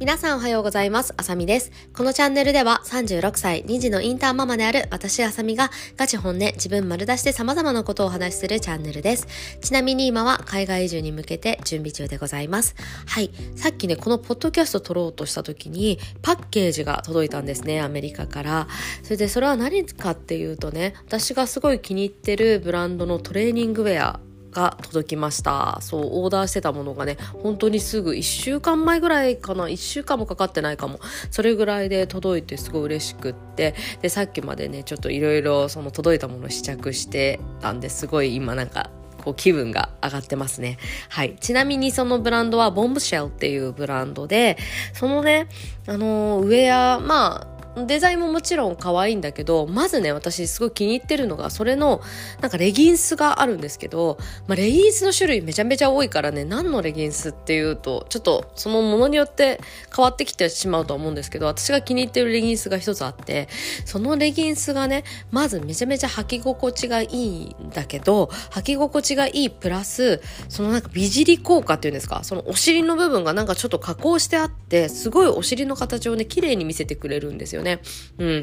皆さんおはようございます。あさみです。このチャンネルでは36歳、2児のインターママである私あさみがガチ本音、自分丸出して様々なことをお話しするチャンネルです。ちなみに今は海外移住に向けて準備中でございます。はい。さっきね、このポッドキャスト撮ろうとした時にパッケージが届いたんですね、アメリカから。それでそれは何かっていうとね、私がすごい気に入ってるブランドのトレーニングウェアが届きましたそうオーダーしてたものがね本当にすぐ1週間前ぐらいかな1週間もかかってないかもそれぐらいで届いてすごい嬉しくってでさっきまでねちょっといろいろその届いたもの試着してたんですごい今なんかこう気分が上がってますね。はい。ちなみにそのブランドはボンブシェルっていうブランドで、そのね、あの、ウェア、まあ、デザインももちろん可愛いんだけど、まずね、私すごい気に入ってるのが、それの、なんかレギンスがあるんですけど、まあ、レギンスの種類めちゃめちゃ多いからね、何のレギンスっていうと、ちょっとそのものによって変わってきてしまうと思うんですけど、私が気に入ってるレギンスが一つあって、そのレギンスがね、まずめちゃめちゃ履き心地がいいんだけど、履き心地がいいプラス、そのなんか美尻効果っていうんですか、そのお尻の部分がなんかちょっと加工してあって、すごいお尻の形をね、綺麗に見せてくれるんですよ。ね。ね。うん。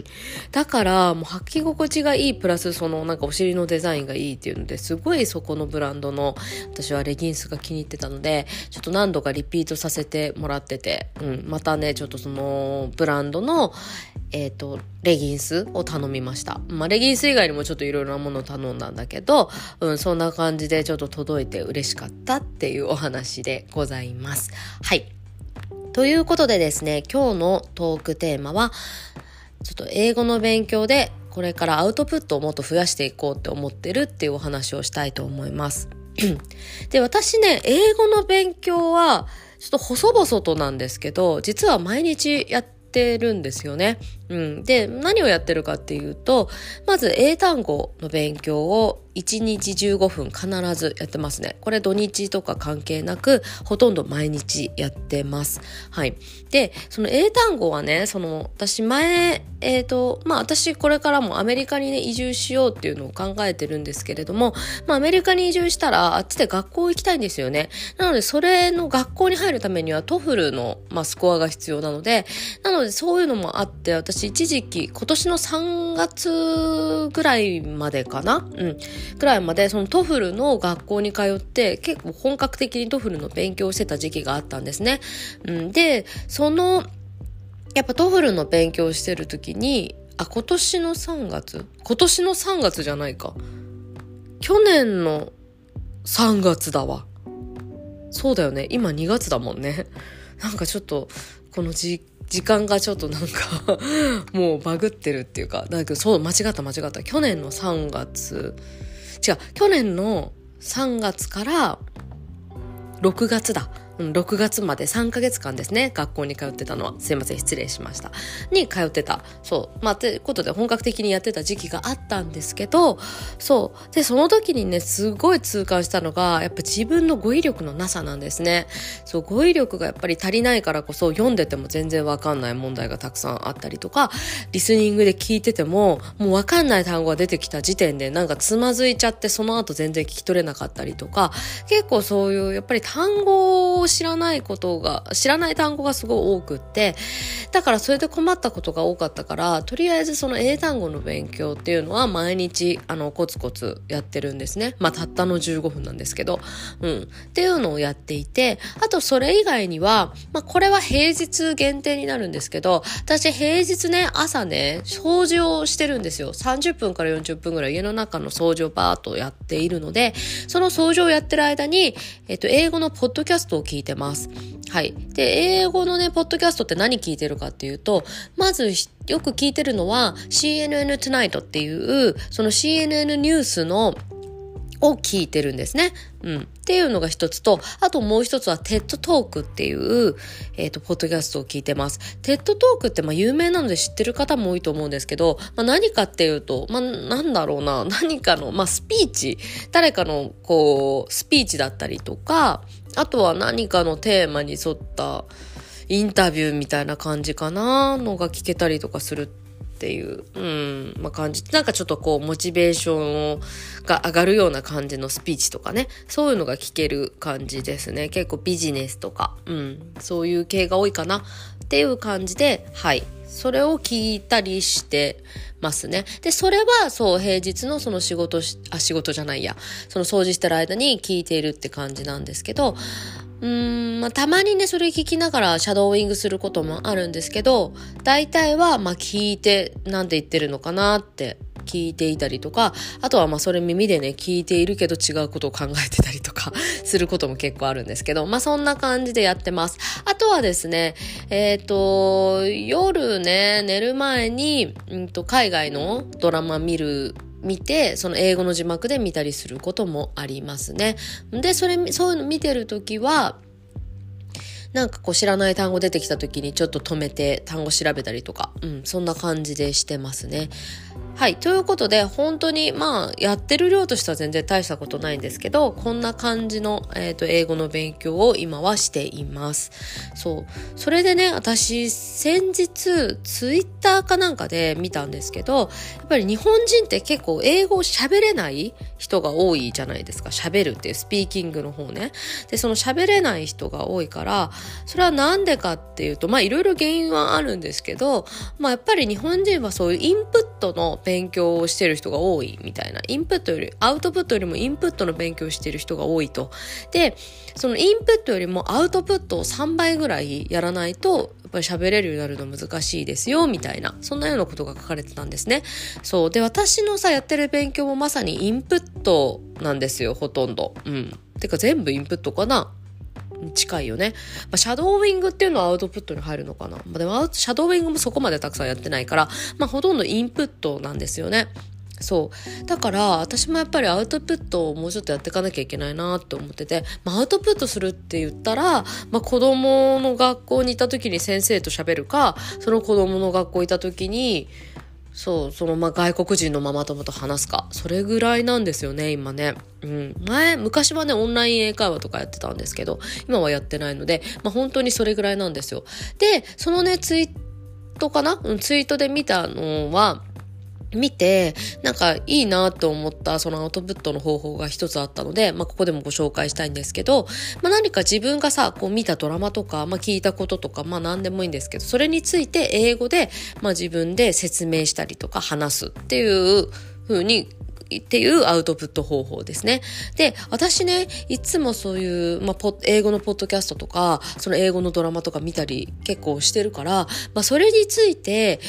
だから、もう履き心地がいいプラス、そのなんかお尻のデザインがいいっていうので、すごいそこのブランドの、私はレギンスが気に入ってたので、ちょっと何度かリピートさせてもらってて、うん。またね、ちょっとそのブランドの、えっ、ー、と、レギンスを頼みました。まあ、レギンス以外にもちょっといろいろなものを頼んだんだけど、うん、そんな感じでちょっと届いて嬉しかったっていうお話でございます。はい。ということでですね、今日のトークテーマは、ちょっと英語の勉強でこれからアウトプットをもっと増やしていこうって思ってるっていうお話をしたいと思います。で、私ね、英語の勉強は、ちょっと細々となんですけど、実は毎日やってるんですよね。うん。で、何をやってるかっていうと、まず英単語の勉強を1日15分必ずやってますね。これ土日とか関係なく、ほとんど毎日やってます。はい。で、その英単語はね、その、私前、えっ、ー、と、まあ私これからもアメリカにね、移住しようっていうのを考えてるんですけれども、まあアメリカに移住したら、あっちで学校行きたいんですよね。なので、それの学校に入るためには、 TOEFL の、まあ、スコアが必要なので、なのでそういうのもあって、私一時期、今年の3月ぐらいまでかな？うん。くらいまでその TOEFL の学校に通って結構本格的に TOEFL の勉強をしてた時期があったんですね。うん、で、そのやっぱ TOEFL の勉強してる時に、あ、今年の3月？今年の3月じゃないか。去年の3月だわ。そうだよね。今2月だもんね。なんかちょっと、この時時間がちょっとなんか もうバグってるっていうか、だけどそう、間違った間違った。去年の3月、違う、去年の3月から6月だ。6月まで3ヶ月間ですね、学校に通ってたのは。すいません、失礼しました。に通ってた。そう。まあ、ということで本格的にやってた時期があったんですけど、そう。で、その時にね、すごい痛感したのが、やっぱ自分の語彙力のなさなんですね。そう、語彙力がやっぱり足りないからこそ、読んでても全然わかんない問題がたくさんあったりとか、リスニングで聞いてても、もうわかんない単語が出てきた時点で、なんかつまずいちゃって、その後全然聞き取れなかったりとか、結構そういう、やっぱり単語を知らないことが、知らない単語がすごい多くって、だからそれで困ったことが多かったから、とりあえずその英単語の勉強っていうのは毎日、あの、コツコツやってるんですね。まあ、たったの15分なんですけど、うん。っていうのをやっていて、あとそれ以外には、まあ、これは平日限定になるんですけど、私平日ね、朝ね、掃除をしてるんですよ。30分から40分ぐらい家の中の掃除をバーっとやっているので、その掃除をやってる間に、えっと、英語のポッドキャストを聞いて聞いてます。はい。で、英語のね、ポッドキャストって何聞いてるかっていうと、まずよく聞いてるのは CNN Tonight っていう、その CNN ニュースのを聞いてるんですね。うん。っていうのが一つと、あともう一つは TED トークっていう、えっ、ー、と、ポッドキャストを聞いてます。TED トークってまあ有名なので知ってる方も多いと思うんですけど、まあ何かっていうと、まあなんだろうな、何かの、まあスピーチ、誰かのこう、スピーチだったりとか、あとは何かのテーマに沿ったインタビューみたいな感じかな、のが聞けたりとかするっていう、うん、まあ、感じ。なんかちょっとこう、モチベーションが上がるような感じのスピーチとかね、そういうのが聞ける感じですね。結構ビジネスとか、うん、そういう系が多いかなっていう感じで、はい。それを聞いたりしてますね。で、それはそう、平日のその仕事しあ、仕事じゃないや、その掃除してる間に聞いているって感じなんですけど、うーん、まあ、たまにね、それ聞きながらシャドーイングすることもあるんですけど、大体は、ま、聞いて、なんて言ってるのかなって聞いていたりとか、あとはまあそれ耳でね、聞いているけど違うことを考えてたりとか することも結構あるんですけど、まあそんな感じでやってます。あとはですね、えっ、ー、と、夜ね、寝る前に、うんと、海外のドラマ見る見て、その英語の字幕で見たりすることもありますね。で、それ、そういうの見てるときは、なんかこう知らない単語出てきた時にちょっと止めて単語調べたりとか、うん、そんな感じでしてますね。はい。ということで、本当に、まあ、やってる量としては全然大したことないんですけど、こんな感じの、えっ、ー、と、英語の勉強を今はしています。そう。それでね、私、先日、ツイッターかなんかで見たんですけど、やっぱり日本人って結構英語を喋れない人が多いじゃないですか。喋るっていうスピーキングの方ね。で、その喋れない人が多いから、それはなんでかっていうと、まあ、いろいろ原因はあるんですけど、まあ、やっぱり日本人はそういうインプットの勉強をしてる人が多いみたいな。インプットより、アウトプットよりもインプットの勉強をしてる人が多いと。で、そのインプットよりもアウトプットを3倍ぐらいやらないと、やっぱり喋れるようになるの難しいですよ、みたいな。そんなようなことが書かれてたんですね。そう。で、私のさ、やってる勉強もまさにインプットなんですよ、ほとんど。うん。てか全部インプットかな？近いよね。まあ、シャドーウィングっていうのはアウトプットに入るのかな。まあ、でも、シャドーウィングもそこまでたくさんやってないから、まあ、ほとんどインプットなんですよね。そう。だから、私もやっぱりアウトプットをもうちょっとやっていかなきゃいけないなって思ってて、まあ、アウトプットするって言ったら、まあ、子供の学校にいた時に先生と喋るか、その子供の学校にいた時に、そう、そのま外国人のママ友と話すか。それぐらいなんですよね、今ね。うん。前、昔はね、オンライン英会話とかやってたんですけど、今はやってないので、まあ本当にそれぐらいなんですよ。で、そのね、ツイートかな？うん、ツイートで見たのは、見て、なんかいいなと思ったそのアウトプットの方法が一つあったので、まあここでもご紹介したいんですけど、まあ何か自分がさ、こう見たドラマとか、まあ聞いたこととか、まあ何でもいいんですけど、それについて英語で、まあ自分で説明したりとか話すっていう風にっていうアウトプット方法ですね。で、私ね、いつもそういう、まあ、英語のポッドキャストとか、その英語のドラマとか見たり結構してるから、まあ、それについて、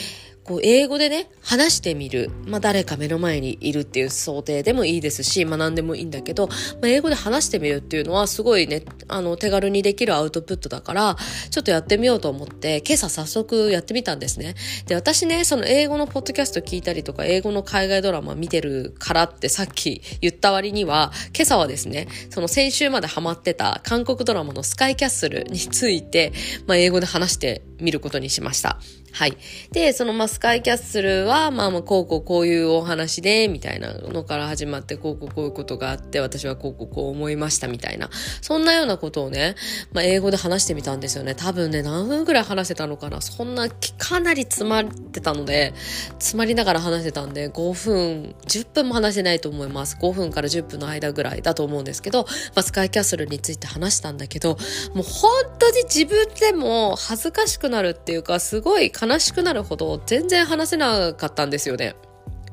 こう英語でね、話してみる。まあ誰か目の前にいるっていう想定でもいいですし、まあ何でもいいんだけど、まあ英語で話してみるっていうのはすごいね、あの手軽にできるアウトプットだから、ちょっとやってみようと思って、今朝早速やってみたんですね。で、私ね、その英語のポッドキャスト聞いたりとか、英語の海外ドラマ見てるからってさっき言った割には、今朝はですね、その先週までハマってた韓国ドラマのスカイキャッスルについて、まあ英語で話してみることにしました。はい。で、そのまあスカイキャッスルは、まあまあこうこうこういうお話で、みたいなのから始まって、こうこうこういうことがあって、私はこうこうこう思いましたみたいな。そんなようなことをね、まあ英語で話してみたんですよね。多分ね、何分くらい話せたのかな。そんな、かなり詰まってたので、詰まりながら話してたんで、5分、10分も話せないと思います。5分から10分の間ぐらいだと思うんですけど、まあスカイキャッスルについて話したんだけど、もう本当に自分でも恥ずかしくなるっていうか、すごい悲悲しくなるほど全然話せなかったんですよね。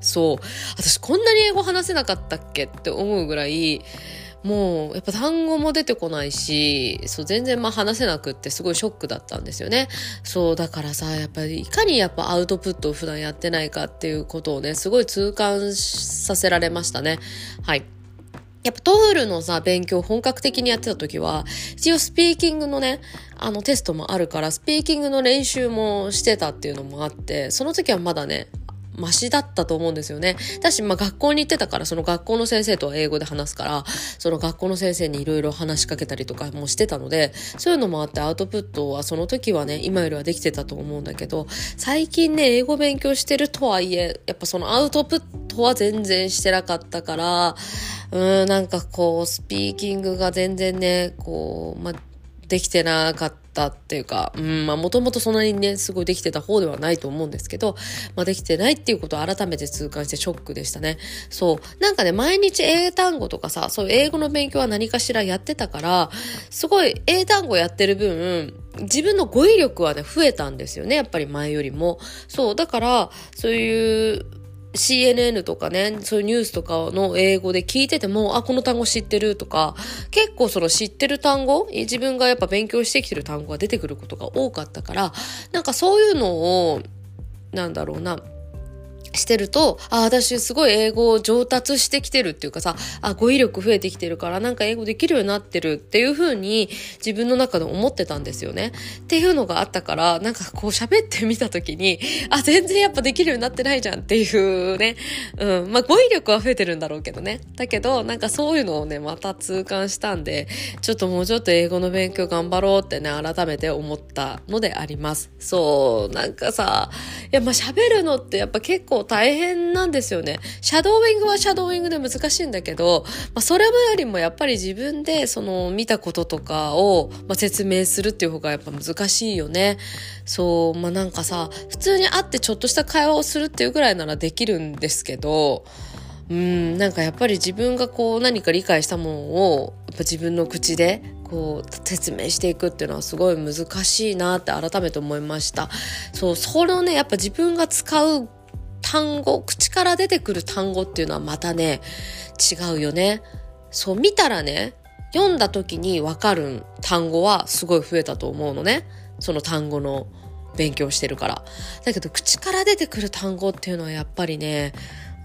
そう。私こんなに英語話せなかったっけって思うぐらい、もうやっぱ単語も出てこないし、そう全然まあ話せなくってすごいショックだったんですよね。そうだからさ、やっぱりいかにやっぱアウトプットを普段やってないかっていうことをね、すごい痛感させられましたね。はい。やっぱ TOEFL のさ、勉強本格的にやってた時は、一応スピーキングのね、あのテストもあるから、スピーキングの練習もしてたっていうのもあって、その時はまだね、マシだったと思うんですよね。だし、まあ学校に行ってたから、その学校の先生とは英語で話すから、その学校の先生にいろいろ話しかけたりとかもしてたので、そういうのもあってアウトプットはその時はね、今よりはできてたと思うんだけど、最近ね、英語勉強してるとはいえ、やっぱそのアウトプットは全然してなかったから、うん、なんかこう、スピーキングが全然ね、こう、ま、できてなかったっていうか、うん、まあもともとそんなにね、すごいできてた方ではないと思うんですけど、まできてないっていうことを改めて痛感してショックでしたね。そう。なんかね、毎日英単語とかさ、そういう英語の勉強は何かしらやってたから、すごい英単語やってる分、自分の語彙力はね、増えたんですよね。やっぱり前よりも。そう。だから、そういう、CNN とかね、そういうニュースとかの英語で聞いてても、あ、この単語知ってるとか、結構その知ってる単語、自分がやっぱ勉強してきてる単語が出てくることが多かったから、なんかそういうのを、なんだろうな、してると、あ、私すごい英語を上達してきてるっていうかさ、あ、語彙力増えてきてるからなんか英語できるようになってるっていう風に自分の中で思ってたんですよね。っていうのがあったから、なんかこう喋ってみた時に、あ、全然やっぱできるようになってないじゃんっていうね。うん。まあ語彙力は増えてるんだろうけどね。だけど、なんかそういうのをね、また痛感したんで、ちょっともうちょっと英語の勉強頑張ろうってね、改めて思ったのであります。そう、なんかさ、いやまあ喋るのってやっぱ結構大変なんですよね。シャドーイングはシャドーイングで難しいんだけど、まあ、それよりもやっぱり自分でその見たこととかを、まあ、説明するっていう方がやっぱ難しいよね。そう、まあなんかさ、普通に会ってちょっとした会話をするっていうぐらいならできるんですけど、うん、なんかやっぱり自分がこう何か理解したものをやっぱ自分の口でこう説明していくっていうのはすごい難しいなって改めて思いました。そう、それをね、やっぱ自分が使う単語、口から出てくる単語っていうのはまたね、違うよね。そう、見たらね、読んだ時にわかる単語はすごい増えたと思うのね。その単語の勉強してるから。だけど、口から出てくる単語っていうのはやっぱりね、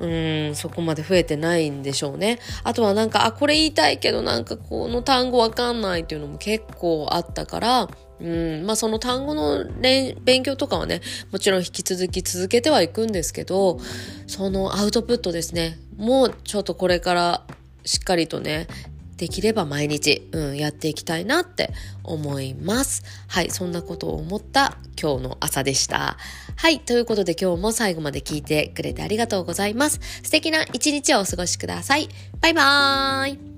うん、そこまで増えてないんでしょうね。あとはなんか、あ、これ言いたいけどなんかこの単語わかんないっていうのも結構あったから、うん、まあその単語の勉強とかはね、もちろん引き続き続けてはいくんですけど、そのアウトプットですね、もうちょっとこれからしっかりとね、できれば毎日、うん、やっていきたいなって思います。はい、そんなことを思った今日の朝でした。はい、ということで今日も最後まで聞いてくれてありがとうございます。素敵な一日をお過ごしください。バイバーイ